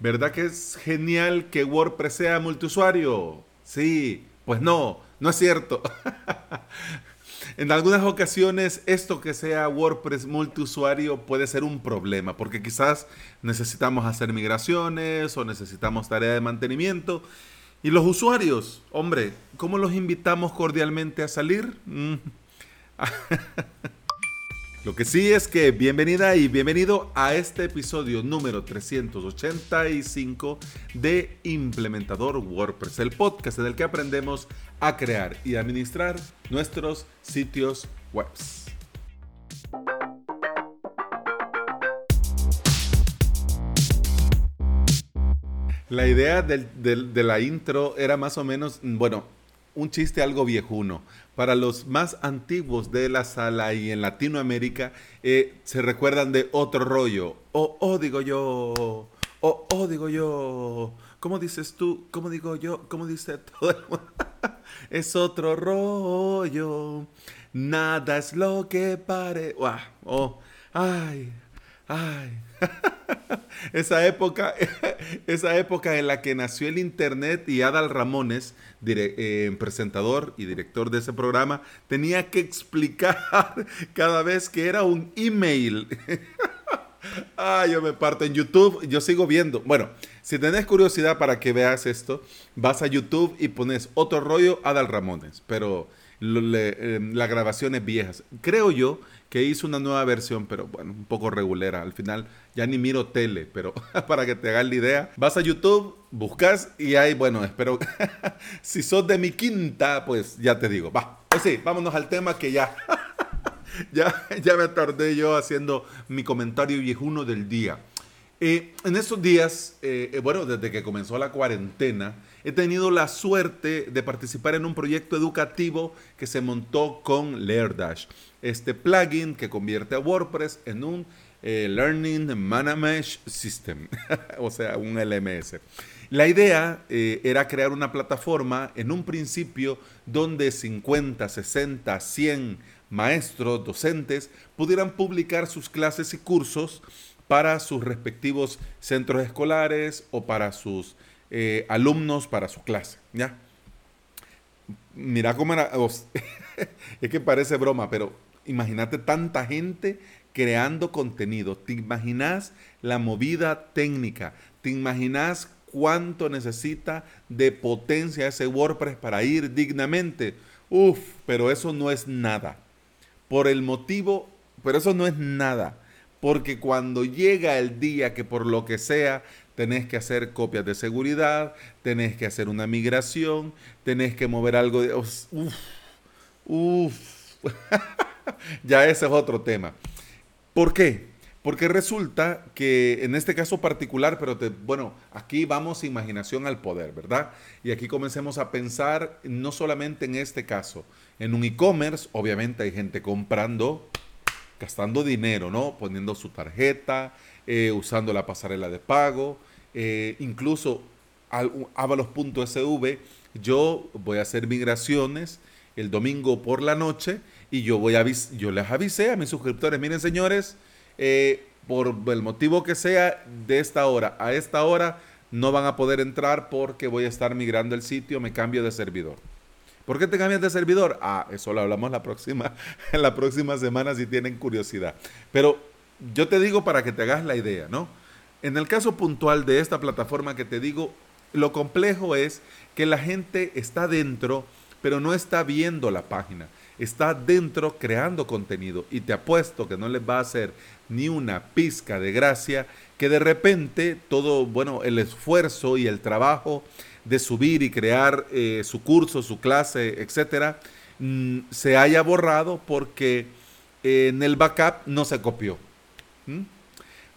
¿Verdad que es genial que WordPress sea multiusuario? Sí, pues no, no es cierto. en algunas ocasiones esto que sea WordPress multiusuario puede ser un problema, porque quizás necesitamos hacer migraciones o necesitamos tarea de mantenimiento. Y los usuarios, hombre, ¿cómo los invitamos cordialmente a salir? Mm. Lo que sí es que bienvenida y bienvenido a este episodio número 385 de Implementador WordPress, el podcast en el que aprendemos a crear y administrar nuestros sitios web. La idea de la intro era más o menos, bueno, un chiste algo viejuno. Para los más antiguos de la sala y en Latinoamérica, eh, se recuerdan de otro rollo. Oh, oh, digo yo. Oh, oh, digo yo. ¿Cómo dices tú? ¿Cómo digo yo? ¿Cómo dice todo el mundo? es otro rollo. Nada es lo que pare. Oh, ay, ay. esa época, esa época en la que nació el Internet y Adal Ramones, eh, presentador y director de ese programa, tenía que explicar cada vez que era un email. ah, yo me parto en YouTube, yo sigo viendo. Bueno, si tenés curiosidad para que veas esto, vas a YouTube y pones otro rollo Adal Ramones, pero eh, las grabaciones viejas. Creo yo que hizo una nueva versión, pero bueno, un poco regulera. Al final ya ni miro tele, pero para que te hagas la idea, vas a YouTube, buscas y ahí, bueno, espero, si sos de mi quinta, pues ya te digo, va. Pues sí, vámonos al tema que ya, ya, ya me tardé yo haciendo mi comentario viejuno del día. Eh, en estos días, eh, eh, bueno, desde que comenzó la cuarentena, he tenido la suerte de participar en un proyecto educativo que se montó con LearnDash, este plugin que convierte a WordPress en un Learning Management System, o sea, un LMS. La idea era crear una plataforma en un principio donde 50, 60, 100 maestros, docentes pudieran publicar sus clases y cursos para sus respectivos centros escolares o para sus eh, alumnos, para su clase. ¿ya? Mira cómo era, es que parece broma, pero imagínate tanta gente creando contenido. ¿Te imaginas la movida técnica? ¿Te imaginas cuánto necesita de potencia ese WordPress para ir dignamente? Uf, pero eso no es nada. Por el motivo, pero eso no es nada porque cuando llega el día que por lo que sea tenés que hacer copias de seguridad, tenés que hacer una migración, tenés que mover algo de... Uf, uf. ya ese es otro tema. ¿Por qué? Porque resulta que en este caso particular, pero bueno, aquí vamos imaginación al poder, ¿verdad? Y aquí comencemos a pensar no solamente en este caso, en un e-commerce, obviamente hay gente comprando gastando dinero, ¿no? Poniendo su tarjeta, eh, usando la pasarela de pago, eh, incluso avalos.sv, yo voy a hacer migraciones el domingo por la noche y yo, voy a yo les avisé a mis suscriptores, miren señores, eh, por el motivo que sea, de esta hora a esta hora no van a poder entrar porque voy a estar migrando el sitio, me cambio de servidor. ¿Por qué te cambias de servidor? Ah, eso lo hablamos la próxima, en la próxima semana si tienen curiosidad. Pero yo te digo para que te hagas la idea, ¿no? En el caso puntual de esta plataforma que te digo, lo complejo es que la gente está dentro, pero no está viendo la página. Está dentro creando contenido y te apuesto que no les va a hacer ni una pizca de gracia que de repente todo, bueno, el esfuerzo y el trabajo de subir y crear eh, su curso, su clase, etcétera, mm, se haya borrado porque en el backup no se copió.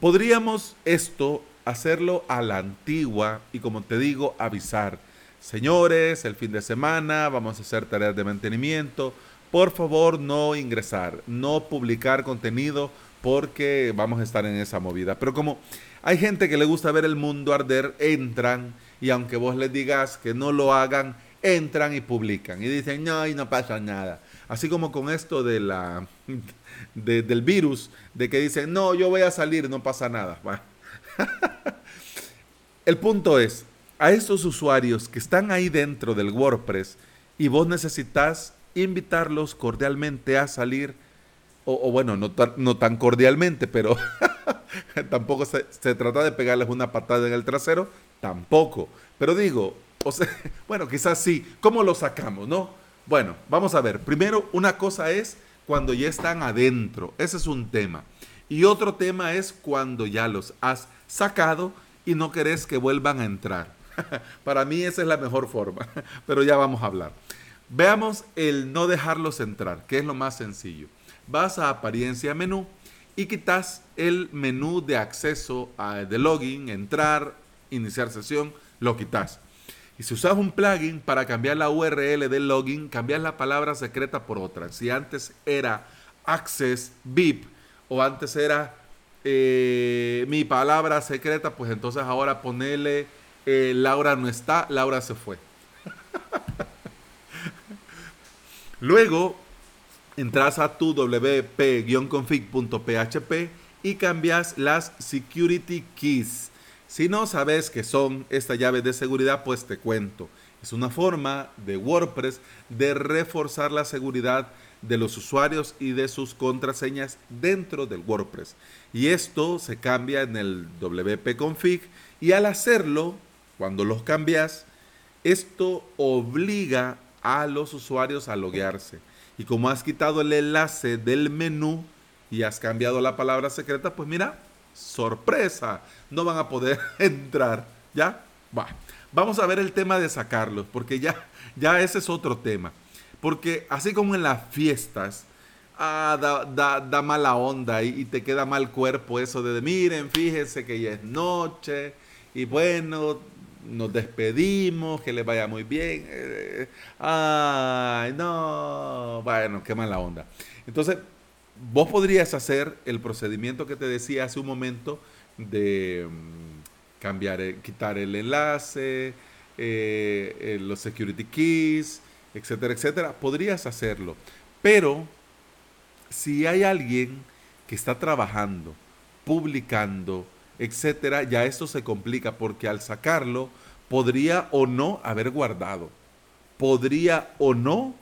Podríamos esto hacerlo a la antigua y como te digo, avisar. Señores, el fin de semana vamos a hacer tareas de mantenimiento. Por favor, no ingresar, no publicar contenido porque vamos a estar en esa movida. Pero como hay gente que le gusta ver el mundo arder, entran y aunque vos les digas que no lo hagan, entran y publican y dicen, no, y no pasa nada. Así como con esto de la, del virus, de que dicen, no, yo voy a salir, no pasa nada. El punto es, a estos usuarios que están ahí dentro del WordPress y vos necesitas invitarlos cordialmente a salir, o, bueno, no, no, tan cordialmente, pero tampoco se, se, trata de pegarles una patada en el trasero, tampoco. Pero digo, bueno, quizás sí, ¿cómo lo sacamos, no? Bueno, vamos a ver, primero una cosa es cuando ya están adentro, ese es un tema. Y otro tema es cuando ya los has sacado y no querés que vuelvan a entrar. Para mí esa es la mejor forma, pero ya vamos a hablar. Veamos el no dejarlos entrar, que es lo más sencillo. Vas a apariencia menú y quitas el menú de acceso de login, entrar, iniciar sesión, lo quitas. Y si usas un plugin para cambiar la URL del login, cambias la palabra secreta por otra. Si antes era access VIP o antes era eh, mi palabra secreta, pues entonces ahora ponele eh, Laura no está, Laura se fue. Luego entras a tu wp-config.php y cambias las security keys. Si no sabes qué son estas llaves de seguridad, pues te cuento. Es una forma de WordPress de reforzar la seguridad de los usuarios y de sus contraseñas dentro del WordPress. Y esto se cambia en el WP config y al hacerlo, cuando los cambias, esto obliga a los usuarios a loguearse. Y como has quitado el enlace del menú y has cambiado la palabra secreta, pues mira, sorpresa, no van a poder entrar. ¿Ya? Va. Vamos a ver el tema de sacarlos, porque ya, ya ese es otro tema. Porque así como en las fiestas, ah, da, mala onda y, te queda mal cuerpo eso de, miren, fíjense que ya es noche y bueno, nos despedimos, que les vaya muy bien. Eh, ay, no, bueno, qué mala onda. Entonces, vos podrías hacer el procedimiento que te decía hace un momento de mm, cambiar, quitar el enlace, eh, eh, los security keys, etcétera, etcétera. Podrías hacerlo. Pero si hay alguien que está trabajando, publicando, etcétera, ya esto se complica porque al sacarlo podría o no haber guardado. Podría o no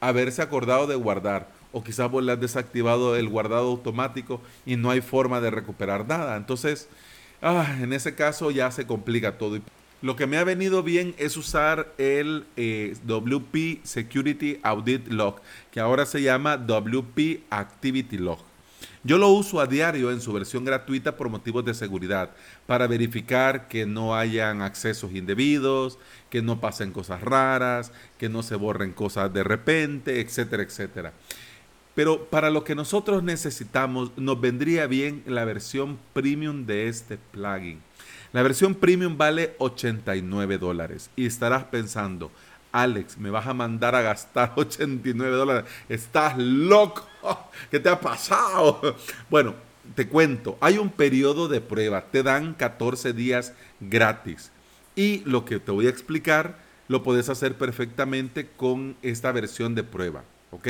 haberse acordado de guardar o quizás vos le has desactivado el guardado automático y no hay forma de recuperar nada. Entonces, ah, en ese caso ya se complica todo. Lo que me ha venido bien es usar el eh, WP Security Audit Log, que ahora se llama WP Activity Log. Yo lo uso a diario en su versión gratuita por motivos de seguridad, para verificar que no hayan accesos indebidos, que no pasen cosas raras, que no se borren cosas de repente, etcétera, etcétera. Pero para lo que nosotros necesitamos, nos vendría bien la versión premium de este plugin. La versión premium vale 89 dólares. Y estarás pensando, Alex, me vas a mandar a gastar 89 dólares. Estás loco. ¿Qué te ha pasado? Bueno, te cuento, hay un periodo de prueba. Te dan 14 días gratis. Y lo que te voy a explicar, lo puedes hacer perfectamente con esta versión de prueba. ¿Ok?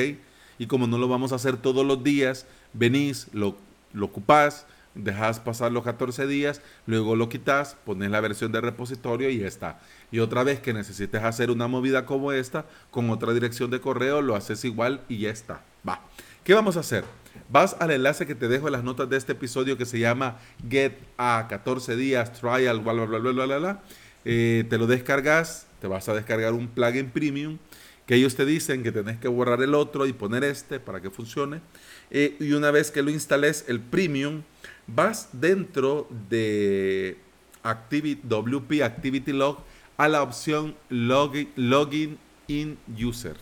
Y como no lo vamos a hacer todos los días, venís, lo, lo ocupás, dejas pasar los 14 días, luego lo quitas, pones la versión de repositorio y ya está. Y otra vez que necesites hacer una movida como esta, con otra dirección de correo, lo haces igual y ya está. Va. ¿Qué vamos a hacer? Vas al enlace que te dejo en las notas de este episodio que se llama Get a 14 días trial, bla, bla, bla, bla, bla, bla. Eh, te lo descargas, te vas a descargar un plugin premium que ellos te dicen que tenés que borrar el otro y poner este para que funcione. Eh, y una vez que lo instales, el premium, vas dentro de WP Activity Log a la opción Login, in User.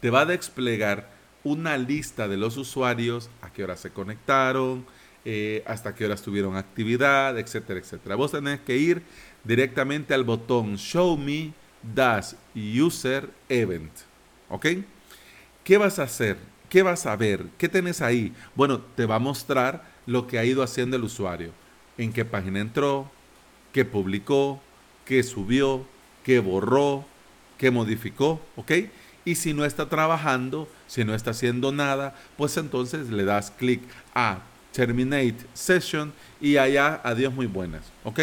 Te va a desplegar una lista de los usuarios, a qué hora se conectaron, eh, hasta qué horas tuvieron actividad, etcétera, etcétera. Vos tenés que ir directamente al botón Show Me das user event. ¿Ok? ¿Qué vas a hacer? ¿Qué vas a ver? ¿Qué tenés ahí? Bueno, te va a mostrar lo que ha ido haciendo el usuario. En qué página entró, qué publicó, qué subió, qué borró, qué modificó. ¿Ok? Y si no está trabajando, si no está haciendo nada, pues entonces le das clic a Terminate Session y allá adiós muy buenas. ¿Ok?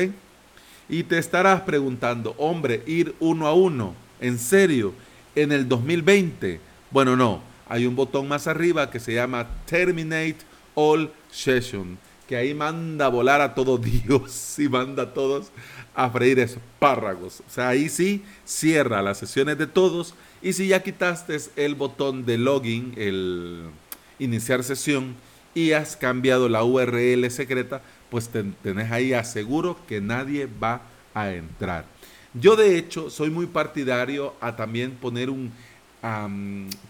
Y te estarás preguntando, hombre, ir uno a uno, ¿en serio? ¿En el 2020? Bueno, no. Hay un botón más arriba que se llama Terminate All Session, que ahí manda a volar a todo Dios y manda a todos a freír espárragos. O sea, ahí sí cierra las sesiones de todos. Y si ya quitaste el botón de login, el iniciar sesión, y has cambiado la URL secreta, pues tenés ahí aseguro que nadie va a entrar. Yo de hecho soy muy partidario a también poner un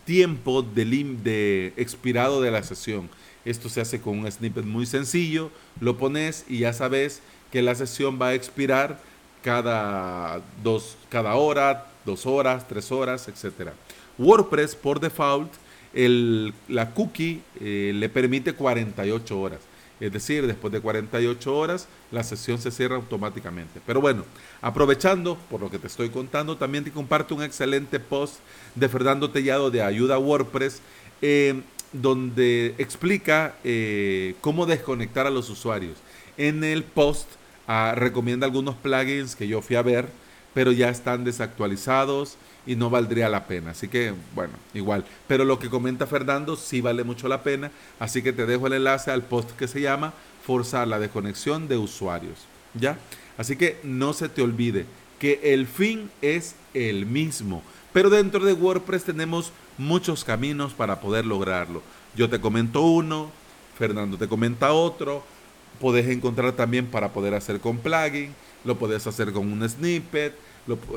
tiempo de, de expirado de la sesión. Esto se hace con un snippet muy sencillo, lo pones y ya sabes que la sesión va a expirar cada, dos, cada hora, dos horas, tres horas, etc. WordPress por default, el, la cookie eh, le permite 48 horas. Es decir, después de 48 horas, la sesión se cierra automáticamente. Pero bueno, aprovechando por lo que te estoy contando, también te comparto un excelente post de Fernando Tellado de Ayuda WordPress, eh, donde explica eh, cómo desconectar a los usuarios. En el post ah, recomienda algunos plugins que yo fui a ver, pero ya están desactualizados y no valdría la pena. Así que, bueno, igual. Pero lo que comenta Fernando sí vale mucho la pena. Así que te dejo el enlace al post que se llama Forzar la desconexión de usuarios. ¿Ya? Así que no se te olvide que el fin es el mismo. Pero dentro de WordPress tenemos muchos caminos para poder lograrlo. Yo te comento uno, Fernando te comenta otro. Podés encontrar también para poder hacer con plugin, lo podés hacer con un snippet,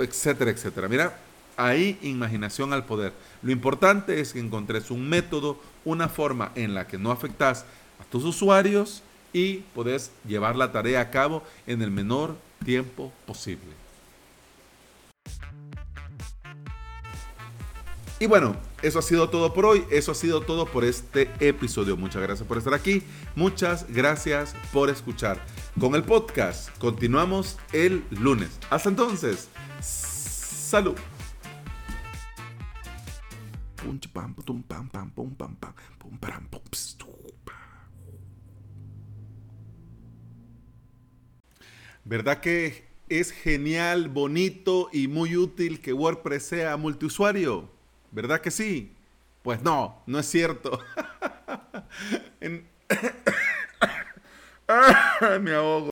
etcétera, etcétera. Mira, Ahí imaginación al poder. Lo importante es que encontres un método, una forma en la que no afectas a tus usuarios y puedes llevar la tarea a cabo en el menor tiempo posible. Y bueno, eso ha sido todo por hoy, eso ha sido todo por este episodio. Muchas gracias por estar aquí, muchas gracias por escuchar. Con el podcast continuamos el lunes. Hasta entonces, salud. ¿Verdad que es genial, bonito y muy útil que WordPress sea multiusuario? ¿Verdad que sí? Pues no, no es cierto. Me ahogo.